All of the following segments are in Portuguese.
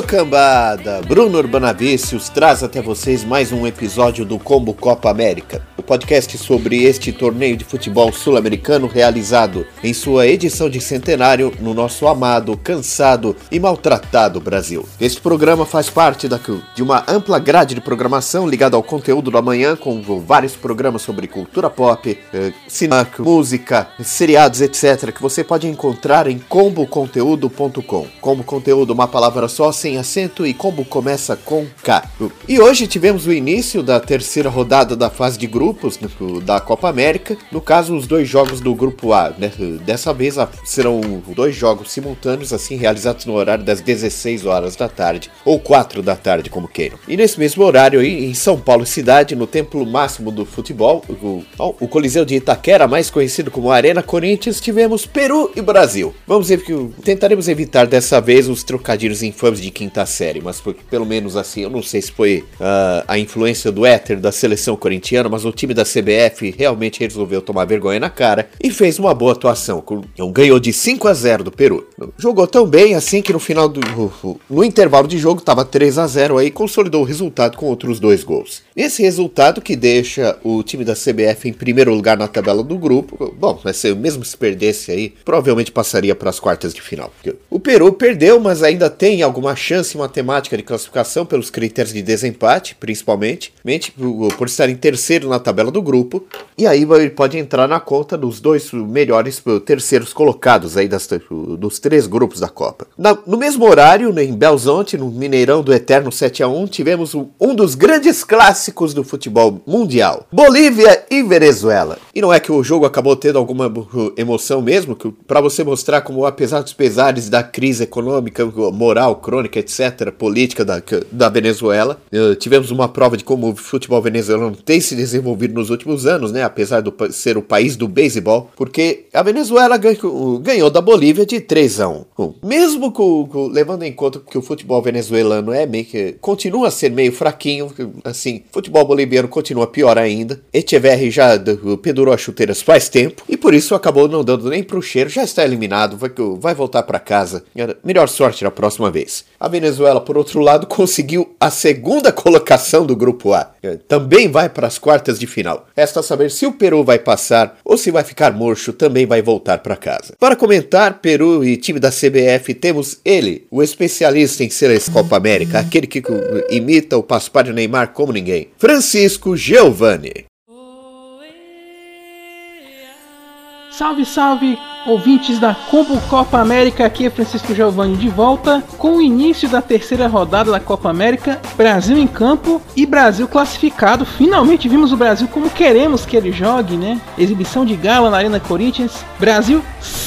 cambada! Bruno Urbanavícios traz até vocês mais um episódio do Combo Copa América, o podcast sobre este torneio de futebol sul-americano realizado em sua edição de centenário no nosso amado, cansado e maltratado Brasil. Este programa faz parte da, de uma ampla grade de programação ligada ao conteúdo da manhã, com vários programas sobre cultura pop, eh, cinema, música, seriados, etc., que você pode encontrar em comboconteúdo.com. Combo Conteúdo, uma palavra só, sem acento e combo começa com K. E hoje tivemos o início da terceira rodada da fase de grupos né, da Copa América. No caso, os dois jogos do grupo A. Né? Dessa vez serão dois jogos simultâneos, assim, realizados no horário das 16 horas da tarde, ou 4 da tarde, como queiram. E nesse mesmo horário, aí, em São Paulo Cidade, no templo máximo do futebol, o, o Coliseu de Itaquera, mais conhecido como Arena Corinthians, tivemos Peru e Brasil. Vamos ver que tentaremos evitar dessa vez os trocadilhos infames de quinta série, mas foi pelo menos assim, eu não sei se foi uh, a influência do éter da seleção corintiana, mas o time da CBF realmente resolveu tomar vergonha na cara e fez uma boa atuação. Ganhou de 5 a 0 do Peru. Jogou tão bem assim que no final do no intervalo de jogo estava 3 a 0 aí consolidou o resultado com outros dois gols. Esse resultado que deixa o time da CBF em primeiro lugar na tabela do grupo. Bom, mas mesmo se perdesse aí, provavelmente passaria para as quartas de final. O Peru perdeu, mas ainda tem alguma chance matemática de classificação pelos critérios de desempate, principalmente, por estar em terceiro na tabela do grupo. E aí ele pode entrar na conta dos dois melhores terceiros colocados aí das, dos três grupos da Copa. Na, no mesmo horário, em Belzonte, no Mineirão do Eterno 7 a 1 tivemos um dos grandes clássicos do futebol mundial: Bolívia e Venezuela. E não é que o jogo acabou tendo alguma emoção mesmo, para você mostrar como, apesar dos pesares da crise econômica, moral, crônica, etc., política da, da Venezuela, eh, tivemos uma prova de como o futebol venezuelano tem se desenvolvido nos últimos anos, né? Apesar de ser o país do beisebol, porque a Venezuela ganhou, ganhou da Bolívia de 3 a 1. Mesmo com, com, levando em conta que o futebol venezuelano é meio que continua a ser meio fraquinho, assim, Futebol boliviano continua pior ainda. Echeverri já pendurou as chuteiras faz tempo e por isso acabou não dando nem pro cheiro. Já está eliminado, vai, vai voltar para casa. Melhor sorte na próxima vez. A Venezuela, por outro lado, conseguiu a segunda colocação do grupo A. Também vai para as quartas de final. Resta saber se o Peru vai passar ou se vai ficar murcho, também vai voltar para casa. Para comentar Peru e time da CBF, temos ele, o especialista em seleção Copa América, aquele que imita o Paspalho Neymar como ninguém. Francisco Giovanni. Salve, salve, ouvintes da Combo Copa América, aqui é Francisco Giovanni de volta com o início da terceira rodada da Copa América, Brasil em campo e Brasil classificado. Finalmente vimos o Brasil como queremos que ele jogue, né? Exibição de gala na Arena Corinthians. Brasil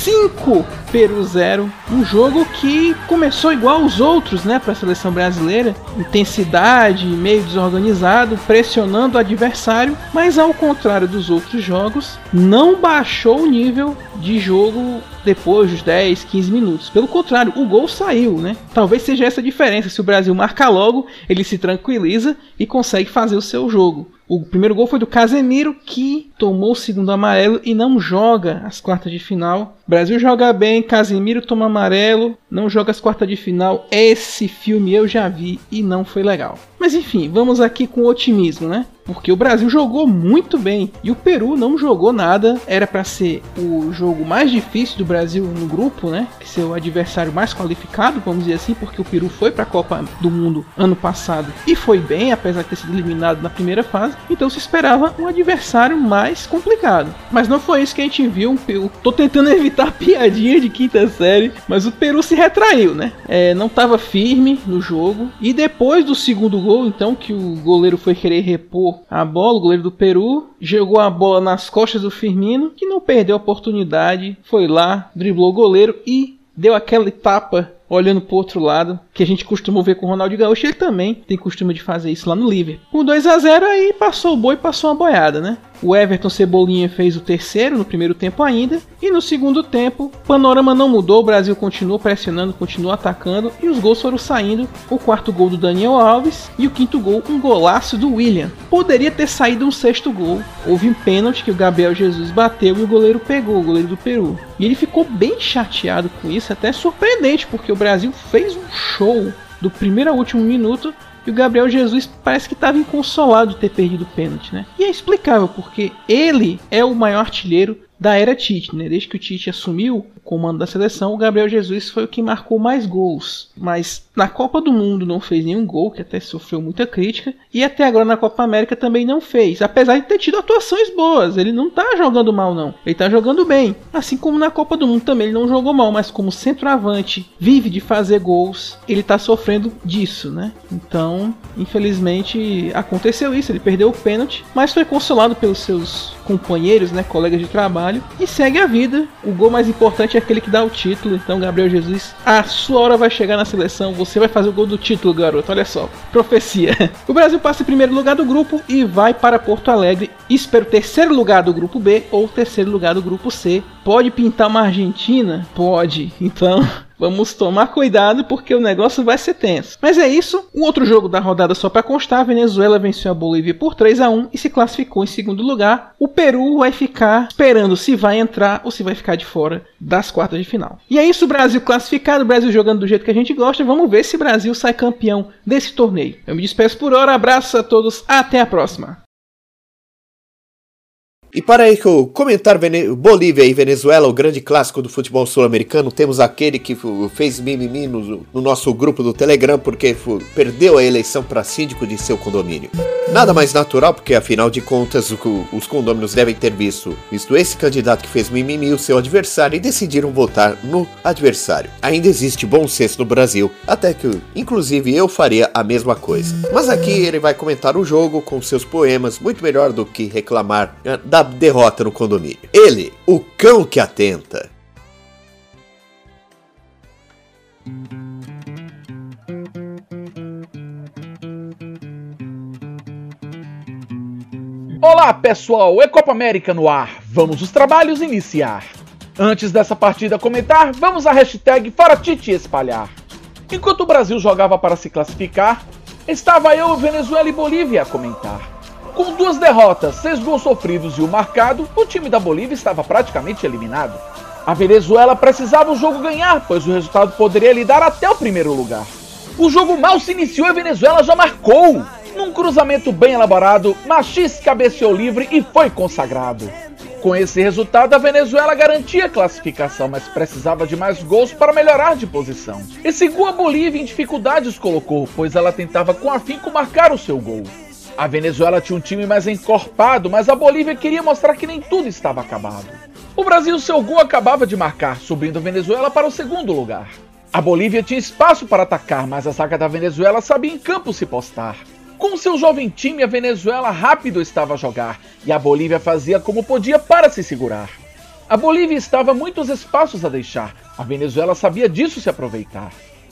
5, Peru 0. Um jogo que começou igual aos outros, né, para a seleção brasileira. Intensidade, meio desorganizado, pressionando o adversário, mas ao contrário dos outros jogos, não baixou o nível de jogo depois dos 10, 15 minutos. Pelo contrário, o gol saiu, né? Talvez seja essa a diferença. Se o Brasil marca logo, ele se tranquiliza e consegue fazer o seu jogo. O primeiro gol foi do Casemiro, que tomou o segundo amarelo e não joga as quartas de final. Brasil joga bem, Casemiro toma amarelo, não joga as quartas de final. Esse filme eu já vi e não foi legal. Mas enfim, vamos aqui com otimismo, né? Porque o Brasil jogou muito bem e o Peru não jogou nada. Era para ser o jogo mais difícil do Brasil no grupo, né? Que ser o adversário mais qualificado, vamos dizer assim, porque o Peru foi para a Copa do Mundo ano passado e foi bem, apesar de ter sido eliminado na primeira fase. Então se esperava um adversário mais complicado. Mas não foi isso que a gente viu. Eu tô tentando evitar piadinha de quinta série, mas o Peru se retraiu, né? É, não estava firme no jogo e depois do segundo gol, então que o goleiro foi querer repor a bola, o goleiro do Peru, jogou a bola nas costas do Firmino, que não perdeu a oportunidade, foi lá, driblou o goleiro e deu aquela etapa olhando pro outro lado, que a gente costuma ver com o Ronaldo Gaúcho, ele também tem costume de fazer isso lá no Liverpool. Com 2 a 0 aí passou o boi, passou uma boiada, né? O Everton Cebolinha fez o terceiro no primeiro tempo ainda. E no segundo tempo, o panorama não mudou. O Brasil continuou pressionando, continuou atacando. E os gols foram saindo. O quarto gol do Daniel Alves. E o quinto gol, um golaço do William. Poderia ter saído um sexto gol. Houve um pênalti que o Gabriel Jesus bateu e o goleiro pegou, o goleiro do Peru. E ele ficou bem chateado com isso, até surpreendente, porque o Brasil fez um show do primeiro ao último minuto e o Gabriel Jesus parece que estava inconsolado de ter perdido o pênalti, né? E é explicável, porque ele é o maior artilheiro da era Tite, né? Desde que o Tite assumiu o comando da seleção, o Gabriel Jesus foi o que marcou mais gols. Mas na Copa do Mundo não fez nenhum gol, que até sofreu muita crítica. E até agora na Copa América também não fez, apesar de ter tido atuações boas. Ele não tá jogando mal, não. Ele tá jogando bem. Assim como na Copa do Mundo também ele não jogou mal, mas como centroavante vive de fazer gols, ele tá sofrendo disso, né? Então, infelizmente, aconteceu isso. Ele perdeu o pênalti, mas foi consolado pelos seus companheiros, né, colegas de trabalho, e segue a vida. O gol mais importante é aquele que dá o título. Então, Gabriel Jesus, a sua hora vai chegar na seleção. Você vai fazer o gol do título, garoto. Olha só, profecia. O Brasil passa em primeiro lugar do grupo e vai para Porto Alegre. Espero terceiro lugar do grupo B ou terceiro lugar do grupo C. Pode pintar uma Argentina? Pode. Então, Vamos tomar cuidado porque o negócio vai ser tenso. Mas é isso. O outro jogo da rodada só para constar, a Venezuela venceu a Bolívia por 3 a 1 e se classificou em segundo lugar. O Peru vai ficar esperando se vai entrar ou se vai ficar de fora das quartas de final. E é isso, Brasil classificado, o Brasil jogando do jeito que a gente gosta. Vamos ver se o Brasil sai campeão desse torneio. Eu me despeço por hora, abraço a todos, até a próxima. E para aí que eu comentar Bolívia e Venezuela, o grande clássico do futebol sul-americano, temos aquele que fez mimimi no, no, nosso grupo do Telegram porque perdeu a eleição para síndico de seu condomínio. Nada mais natural porque afinal de contas o, os condôminos devem ter visto, visto esse candidato que fez mimimi o seu adversário e decidiram votar no adversário. Ainda existe bom senso no Brasil, até que inclusive eu faria a mesma coisa. Mas aqui ele vai comentar o jogo com seus poemas, muito melhor do que reclamar eh, da derrota no condomínio. Ele, o cão que atenta. Olá pessoal, é Copa América no ar. Vamos os trabalhos iniciar. Antes dessa partida comentar, vamos à hashtag Fora Tite espalhar. Enquanto o Brasil jogava para se classificar, estava eu, Venezuela e Bolívia a comentar. Com duas derrotas, seis gols sofridos e um marcado, o time da Bolívia estava praticamente eliminado. A Venezuela precisava o jogo ganhar, pois o resultado poderia lhe dar até o primeiro lugar. O jogo mal se iniciou e a Venezuela já marcou. Num cruzamento bem elaborado, Machis cabeceou livre e foi consagrado. Com esse resultado, a Venezuela garantia a classificação, mas precisava de mais gols para melhorar de posição. Esse gol a Bolívia em dificuldades colocou, pois ela tentava com afinco marcar o seu gol. A Venezuela tinha um time mais encorpado, mas a Bolívia queria mostrar que nem tudo estava acabado. O Brasil seu gol acabava de marcar, subindo a Venezuela para o segundo lugar. A Bolívia tinha espaço para atacar, mas a zaga da Venezuela sabia em campo se postar. Com seu jovem time, a Venezuela rápido estava a jogar e a Bolívia fazia como podia para se segurar. A Bolívia estava muitos espaços a deixar, a Venezuela sabia disso se aproveitar.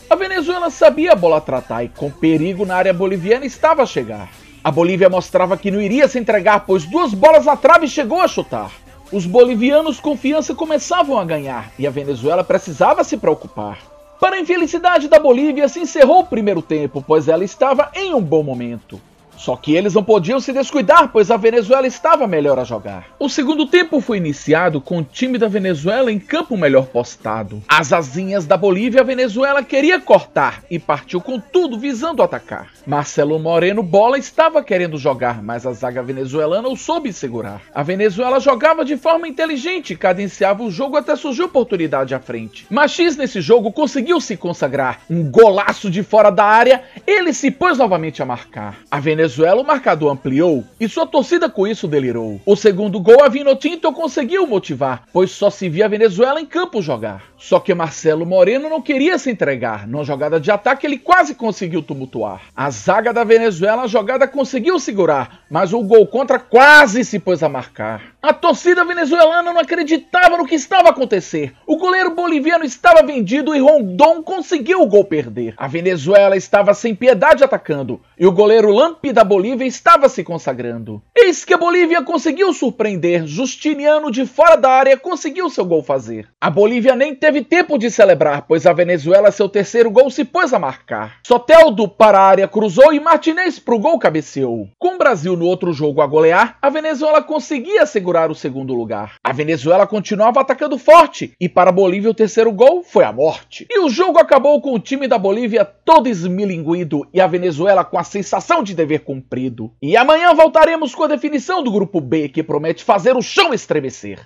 A Venezuela sabia a bola tratar e, com perigo na área boliviana, estava a chegar. A Bolívia mostrava que não iria se entregar, pois duas bolas na trave chegou a chutar. Os bolivianos confiança começavam a ganhar e a Venezuela precisava se preocupar. Para a infelicidade da Bolívia, se encerrou o primeiro tempo, pois ela estava em um bom momento. Só que eles não podiam se descuidar, pois a Venezuela estava melhor a jogar. O segundo tempo foi iniciado com o time da Venezuela em campo melhor postado. As asinhas da Bolívia, a Venezuela queria cortar e partiu com tudo visando atacar. Marcelo Moreno Bola estava querendo jogar, mas a zaga venezuelana o soube segurar. A Venezuela jogava de forma inteligente, cadenciava o jogo até surgir oportunidade à frente. Machis nesse jogo conseguiu se consagrar. Um golaço de fora da área, ele se pôs novamente a marcar. A Venezuela Venezuela, o marcador ampliou e sua torcida com isso delirou. O segundo gol a Vinotinto conseguiu motivar, pois só se via a Venezuela em campo jogar. Só que Marcelo Moreno não queria se entregar. Numa jogada de ataque, ele quase conseguiu tumultuar. A zaga da Venezuela, a jogada conseguiu segurar, mas o gol contra quase se pôs a marcar. A torcida venezuelana não acreditava no que estava a acontecer. O goleiro boliviano estava vendido e Rondon conseguiu o gol perder. A Venezuela estava sem piedade atacando e o goleiro Lampi da Bolívia estava se consagrando. Eis que a Bolívia conseguiu surpreender, Justiniano de fora da área conseguiu seu gol fazer. A Bolívia nem teve tempo de celebrar, pois a Venezuela seu terceiro gol se pôs a marcar. Soteldo para a área cruzou e Martinez pro gol cabeceou. Com o Brasil no outro jogo a golear, a Venezuela conseguia segurar o segundo lugar. A Venezuela continuava atacando forte e para a Bolívia o terceiro gol foi a morte. E o jogo acabou com o time da Bolívia todo esmilinguido e a Venezuela com a sensação de dever cumprido. E amanhã voltaremos com a definição do grupo B, que promete fazer o chão estremecer.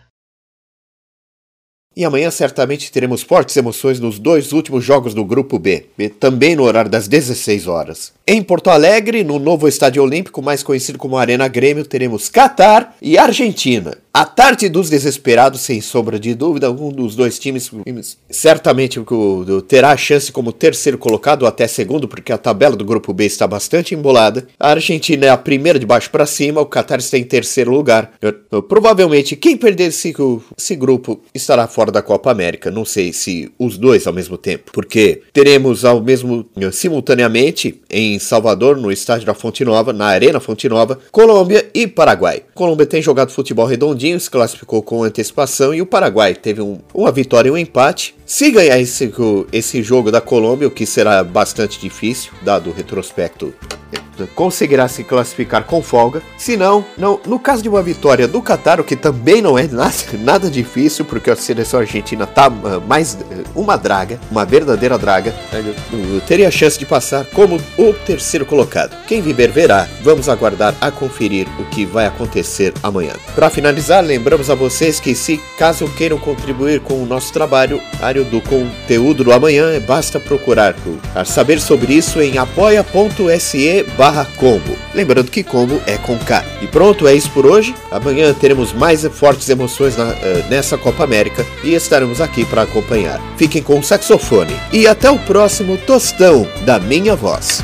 E amanhã certamente teremos fortes emoções nos dois últimos jogos do Grupo B, também no horário das 16 horas. Em Porto Alegre, no novo Estádio Olímpico, mais conhecido como Arena Grêmio, teremos Catar e Argentina. A tarde dos desesperados, sem sombra de dúvida, um dos dois times certamente terá a chance como terceiro colocado ou até segundo, porque a tabela do grupo B está bastante embolada. A Argentina é a primeira de baixo para cima, o Qatar está em terceiro lugar. Provavelmente quem perder esse, esse grupo estará fora da Copa América. Não sei se os dois ao mesmo tempo, porque teremos ao mesmo simultaneamente em Salvador, no estádio da Fonte Nova, na Arena Fonte Nova, Colômbia e Paraguai. Colômbia tem jogado futebol redondinho se classificou com antecipação e o Paraguai teve um, uma vitória e um empate. Se ganhar esse, esse jogo da Colômbia, o que será bastante difícil, dado o retrospecto conseguirá se classificar com folga. Se não, não, no caso de uma vitória do Qatar, o que também não é nada, nada difícil, porque a seleção argentina tá uh, mais uh, uma draga, uma verdadeira draga, uh, teria a chance de passar como o terceiro colocado. Quem viver verá. Vamos aguardar a conferir o que vai acontecer amanhã. Para finalizar, lembramos a vocês que se caso queiram contribuir com o nosso trabalho, do conteúdo do amanhã, basta procurar saber sobre isso em apoia.se barra combo. Lembrando que combo é com K. E pronto, é isso por hoje. Amanhã teremos mais fortes emoções na, uh, nessa Copa América e estaremos aqui para acompanhar. Fiquem com o saxofone e até o próximo tostão da minha voz.